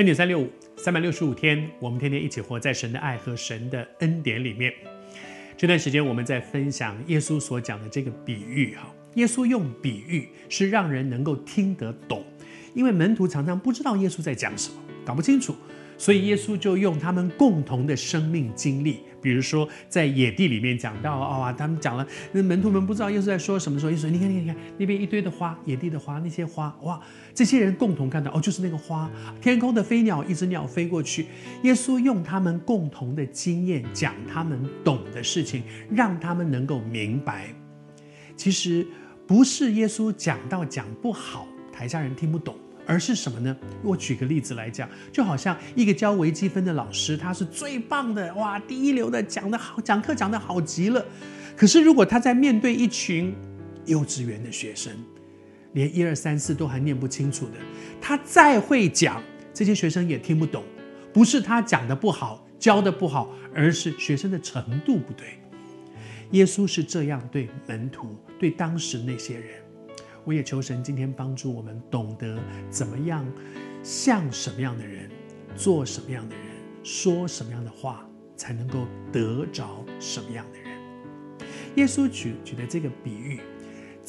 恩典三六五，三百六十五天，我们天天一起活在神的爱和神的恩典里面。这段时间我们在分享耶稣所讲的这个比喻，哈，耶稣用比喻是让人能够听得懂，因为门徒常常不知道耶稣在讲什么，搞不清楚。所以耶稣就用他们共同的生命经历，比如说在野地里面讲到啊、他们讲了，那门徒们不知道耶稣在说什么时候，耶稣说：“你看，你看，你看那边一堆的花，野地的花，那些花，哇，这些人共同看到，哦，就是那个花，天空的飞鸟，一只鸟飞过去。”耶稣用他们共同的经验讲他们懂的事情，让他们能够明白。其实不是耶稣讲到讲不好，台下人听不懂。而是什么呢？我举个例子来讲，就好像一个教微积分的老师，他是最棒的，哇，第一流的，讲得好，讲课讲得好极了。可是如果他在面对一群幼稚园的学生，连一二三四都还念不清楚的，他再会讲，这些学生也听不懂。不是他讲的不好，教的不好，而是学生的程度不对。耶稣是这样对门徒，对当时那些人。我也求神今天帮助我们懂得怎么样像什么样的人，做什么样的人，说什么样的话，才能够得着什么样的人。耶稣举举的这个比喻。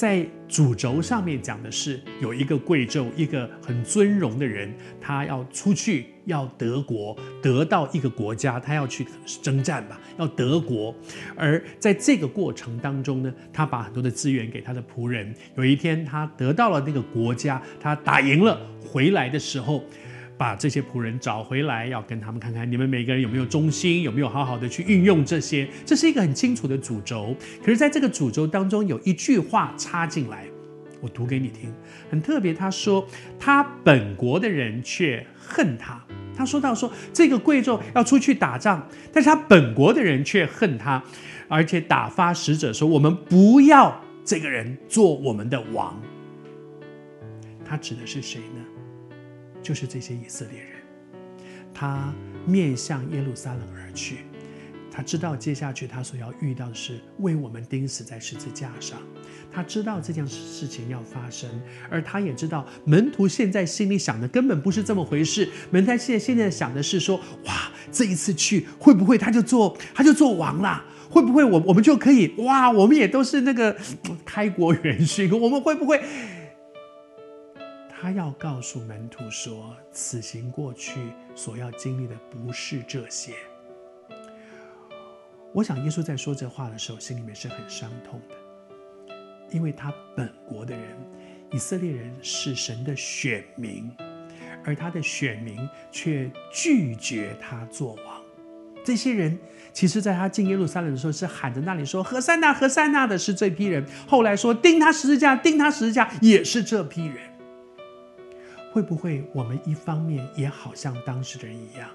在主轴上面讲的是有一个贵胄，一个很尊荣的人，他要出去要得国，得到一个国家，他要去征战吧，要得国。而在这个过程当中呢，他把很多的资源给他的仆人。有一天，他得到了那个国家，他打赢了，回来的时候。把这些仆人找回来，要跟他们看看你们每个人有没有忠心，有没有好好的去运用这些，这是一个很清楚的主轴。可是，在这个主轴当中，有一句话插进来，我读给你听，很特别。他说：“他本国的人却恨他。”他说到说这个贵胄要出去打仗，但是他本国的人却恨他，而且打发使者说：“我们不要这个人做我们的王。”他指的是谁呢？就是这些以色列人，他面向耶路撒冷而去，他知道接下去他所要遇到的是为我们钉死在十字架上，他知道这件事情要发生，而他也知道门徒现在心里想的根本不是这么回事，门徒现在现在想的是说，哇，这一次去会不会他就做他就做王了？会不会我我们就可以哇？我们也都是那个开国元勋，我们会不会？他要告诉门徒说：“此行过去所要经历的不是这些。”我想耶稣在说这话的时候，心里面是很伤痛的，因为他本国的人，以色列人是神的选民，而他的选民却拒绝他做王。这些人其实，在他进耶路撒冷的时候，是喊着那里说：“何塞纳，何塞纳的是这批人。”后来说：“钉他十字架，钉他十字架，也是这批人。”会不会我们一方面也好像当时的人一样，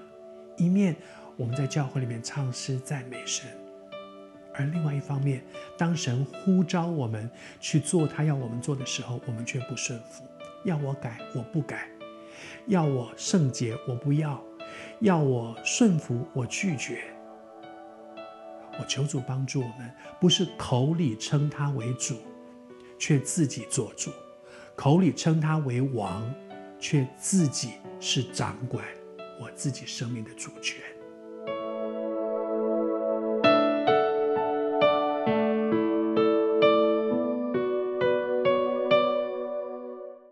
一面我们在教会里面唱诗赞美神，而另外一方面，当神呼召我们去做他要我们做的时候，我们却不顺服，要我改我不改，要我圣洁我不要，要我顺服我拒绝。我求主帮助我们，不是口里称他为主，却自己做主；口里称他为王。却自己是掌管我自己生命的主权。